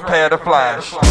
Prepare to flash.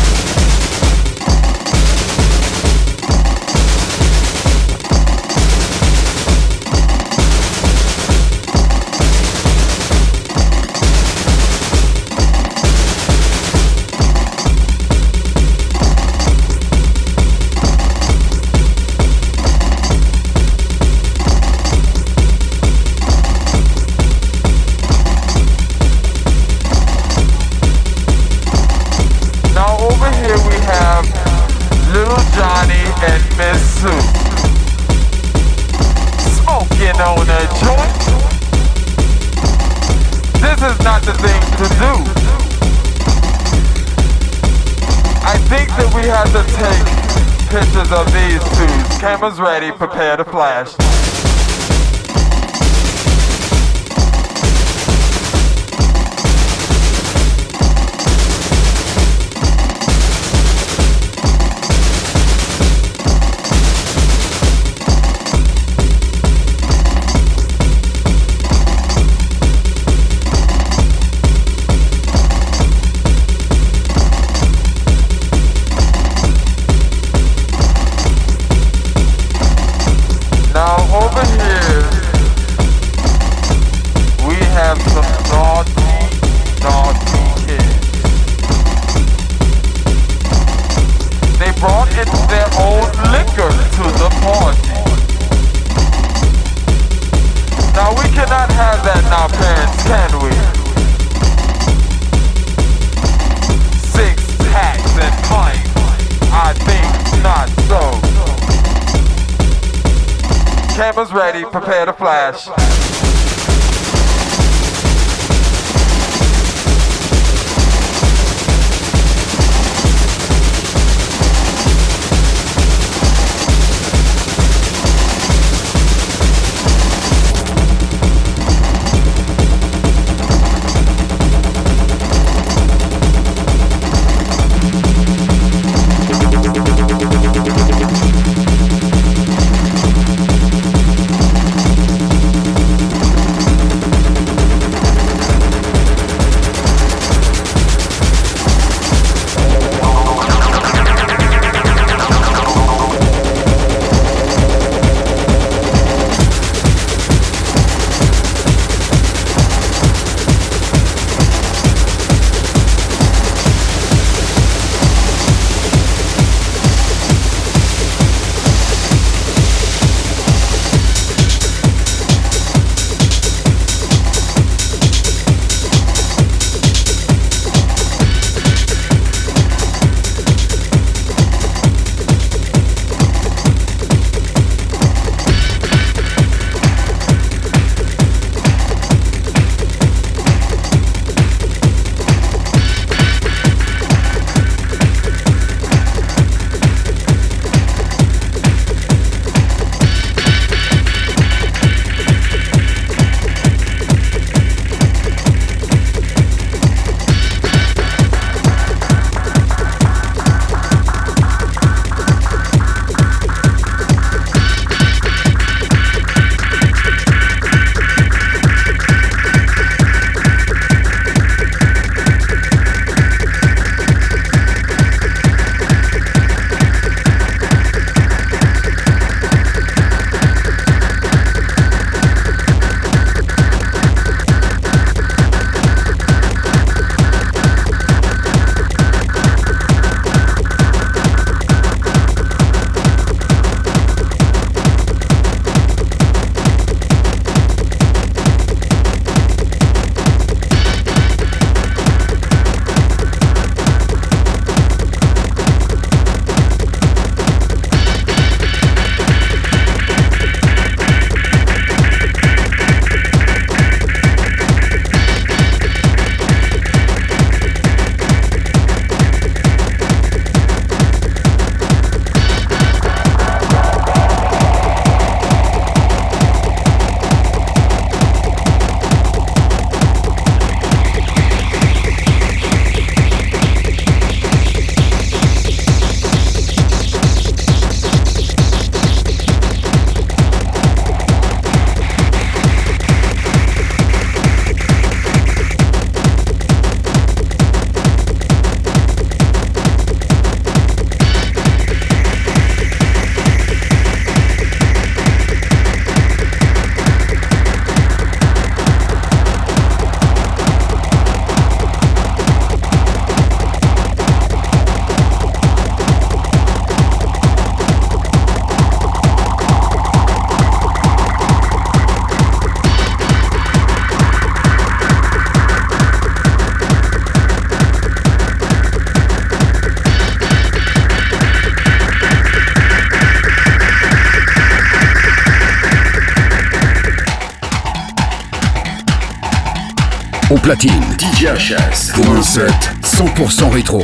Platine. DJ HS. Pour un set 100% rétro.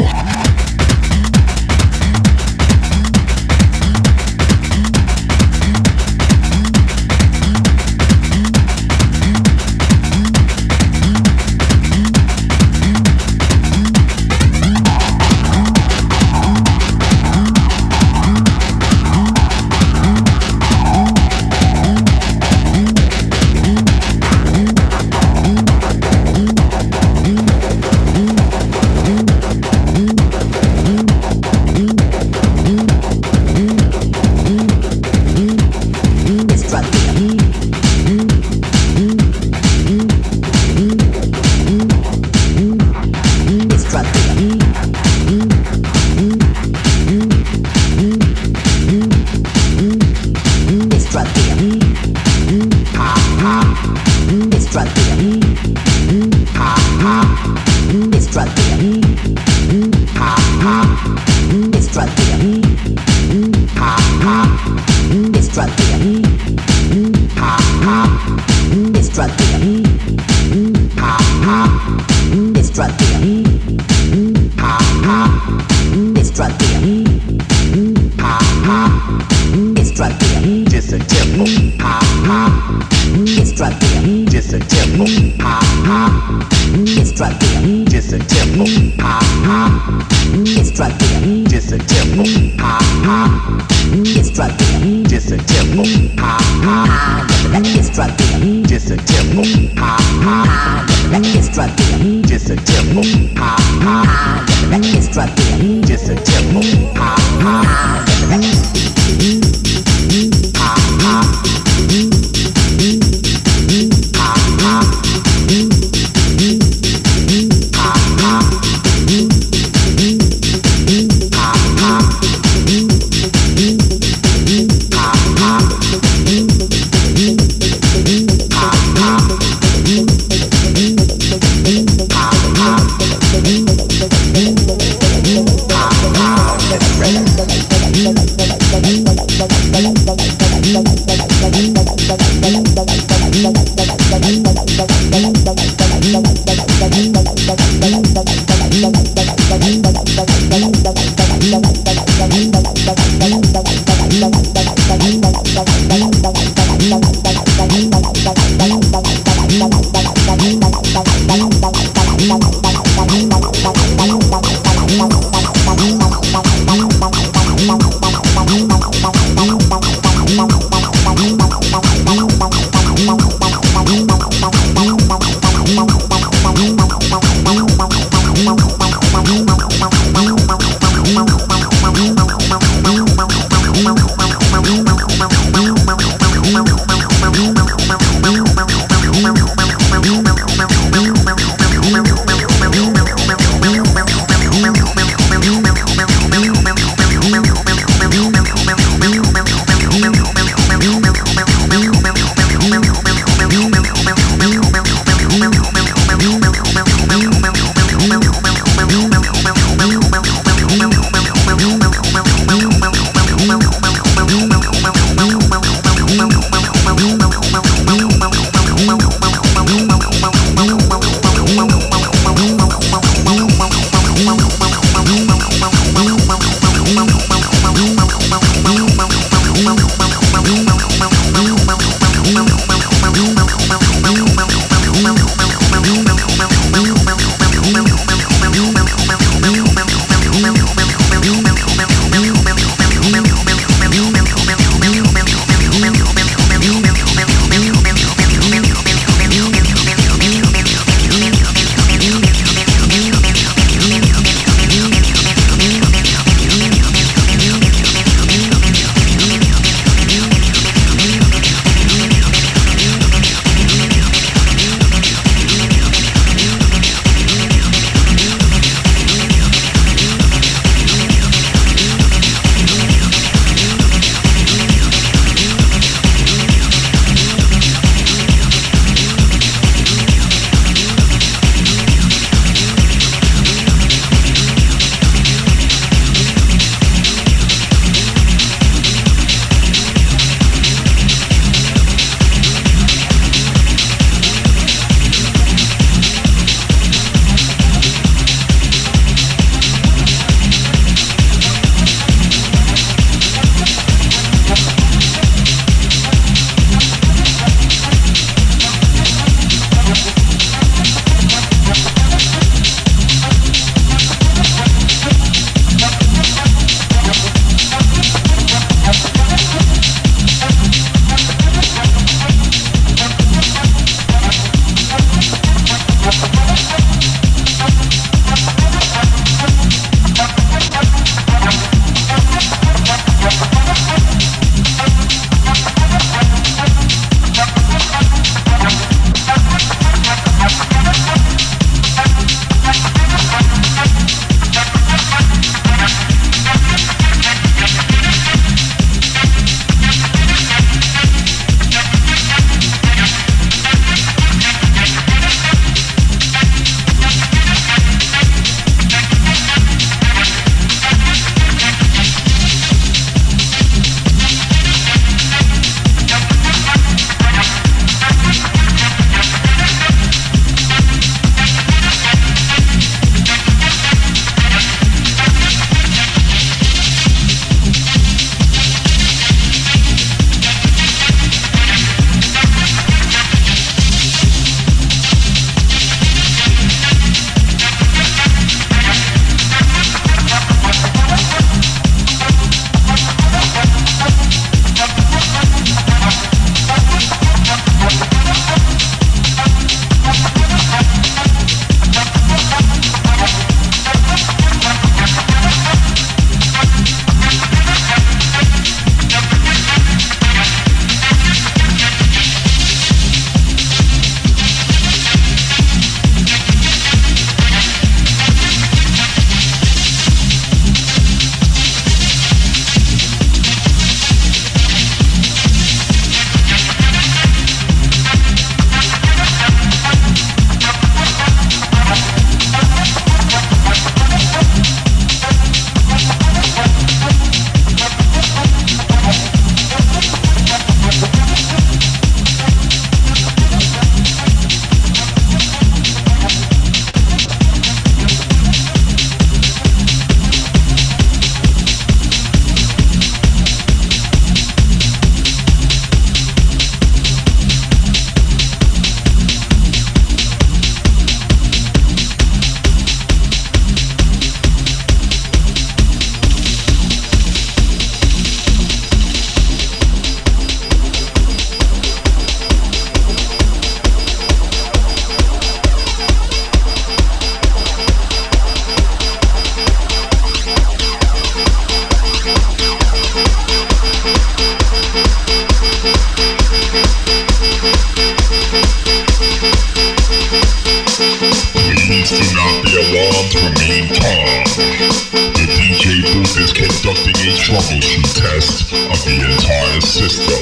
The DJ booth is conducting a troubleshoot test of the entire system.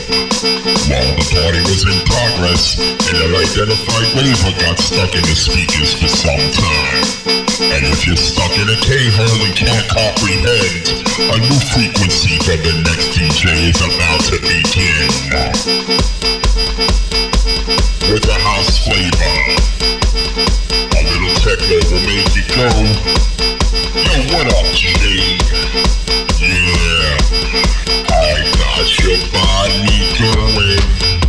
While the party was in progress, an unidentified waiver got stuck in the speakers for some time. And if you're stuck in a cave hole and can't comprehend, a new frequency for the next DJ is about to begin. With a house flavor. A little techno will make you go. Yo, what up, Jay? Yeah, I got your body going.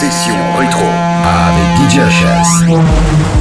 Session rétro avec DJ HS.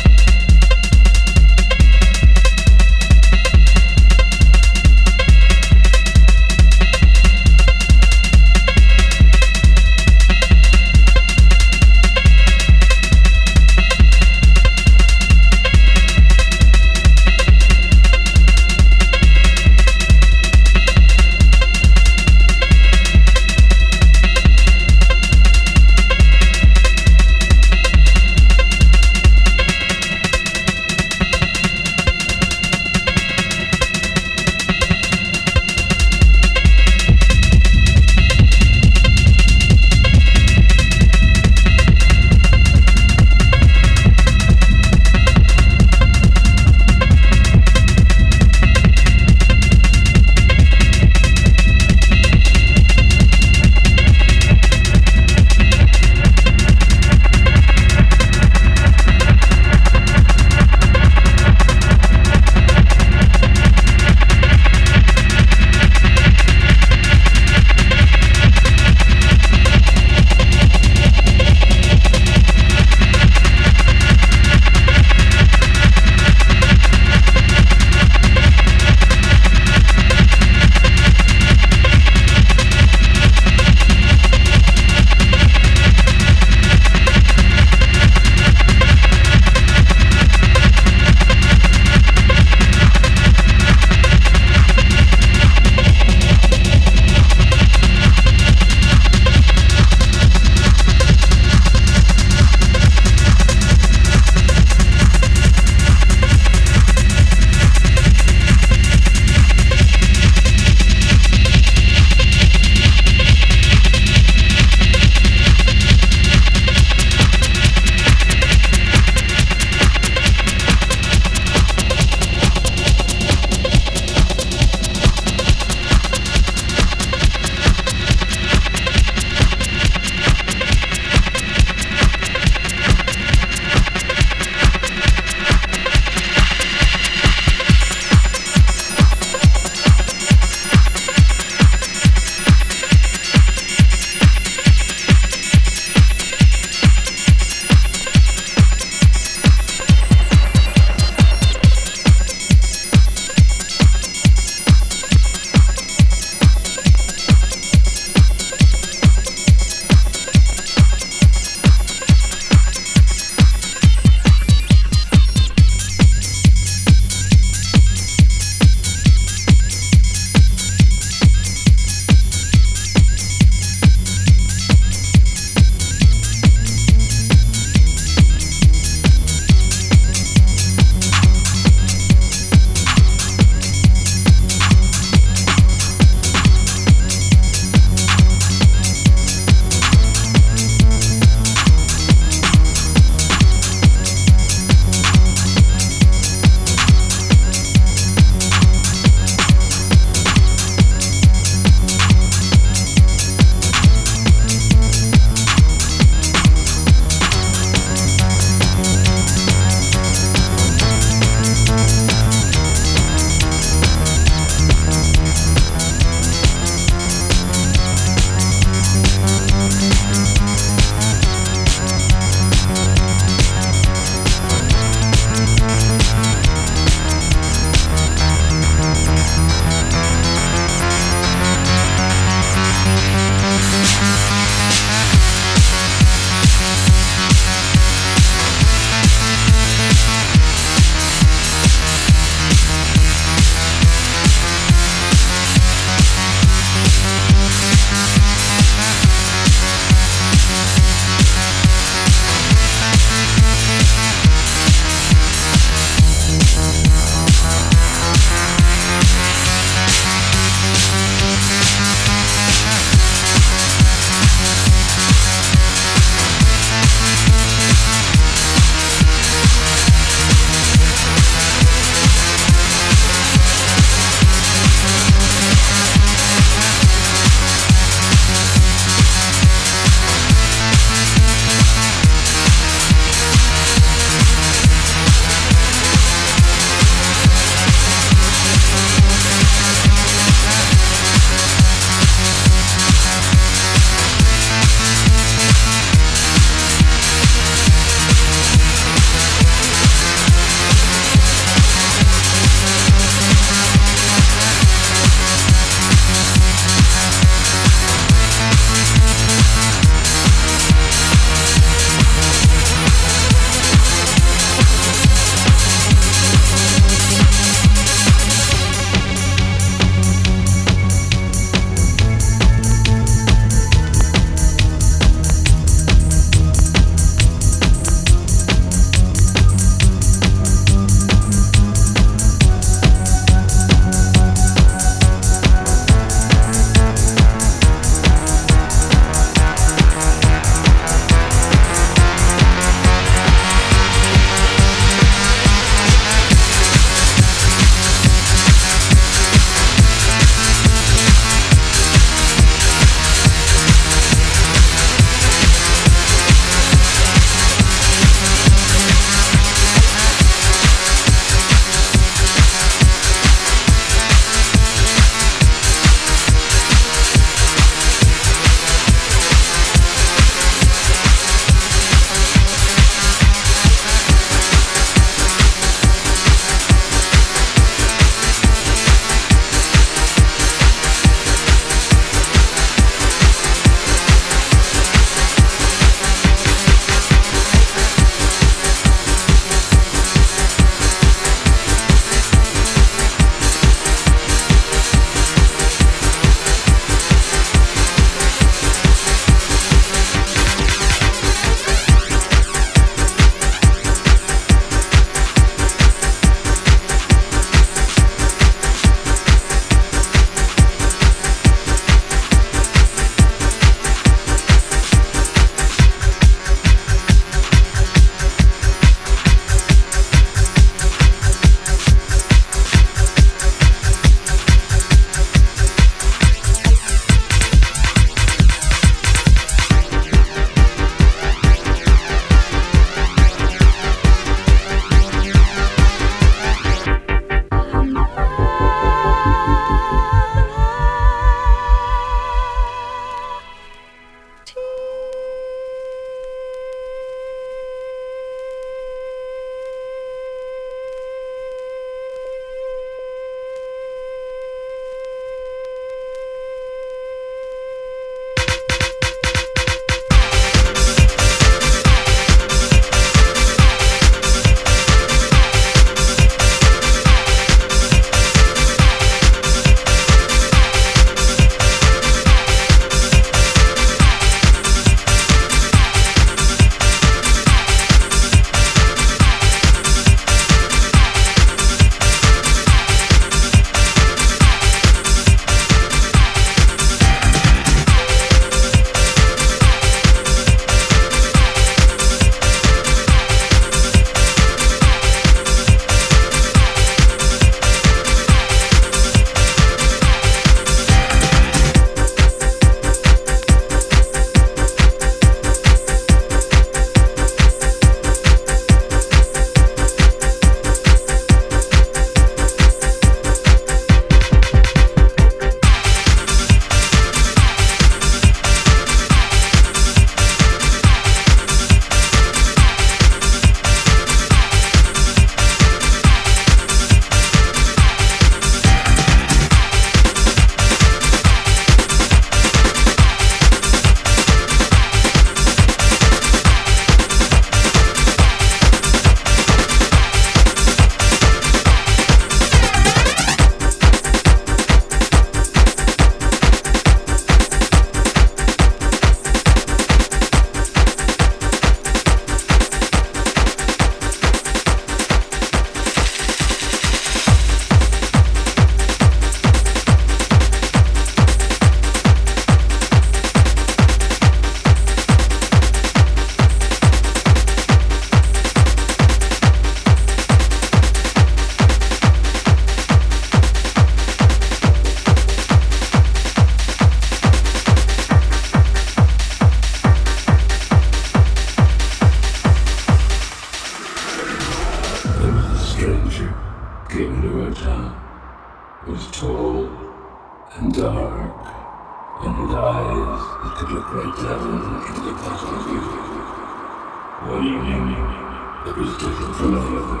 It was different from any other.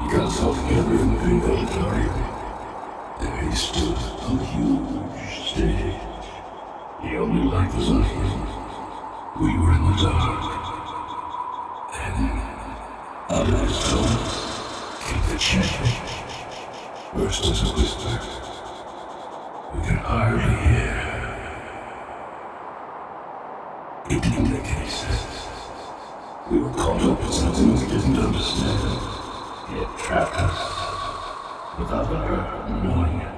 He got talking over in the big auditorium. There he stood a huge stage. The only light was on. We were in the dark. And out of his came the chant. Burst as a whisper. We could hardly hear. It didn't make any sense. We were caught up in something we didn't understand. Had trapped us without our knowing it.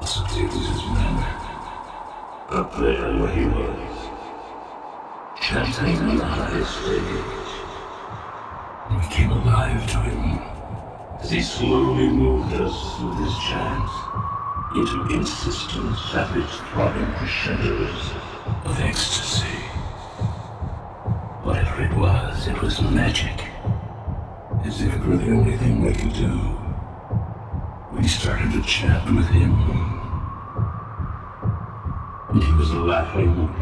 It was his manner. Up there where he was, chanting on his stage. And we came alive to him as he slowly moved us with his chant into insistent, savage, throbbing crescendos of ecstasy. Whatever it was, it was magic. As if it were the only thing we could do. We started to chat with him. And he was laughing,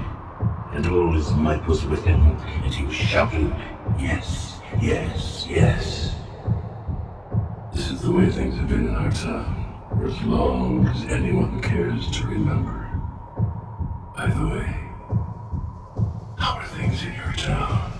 and all his might was with him, and he was shouting, Yes, yes, yes. This is the way things have been in our town, for as long as anyone cares to remember. By the way, how are things in your town?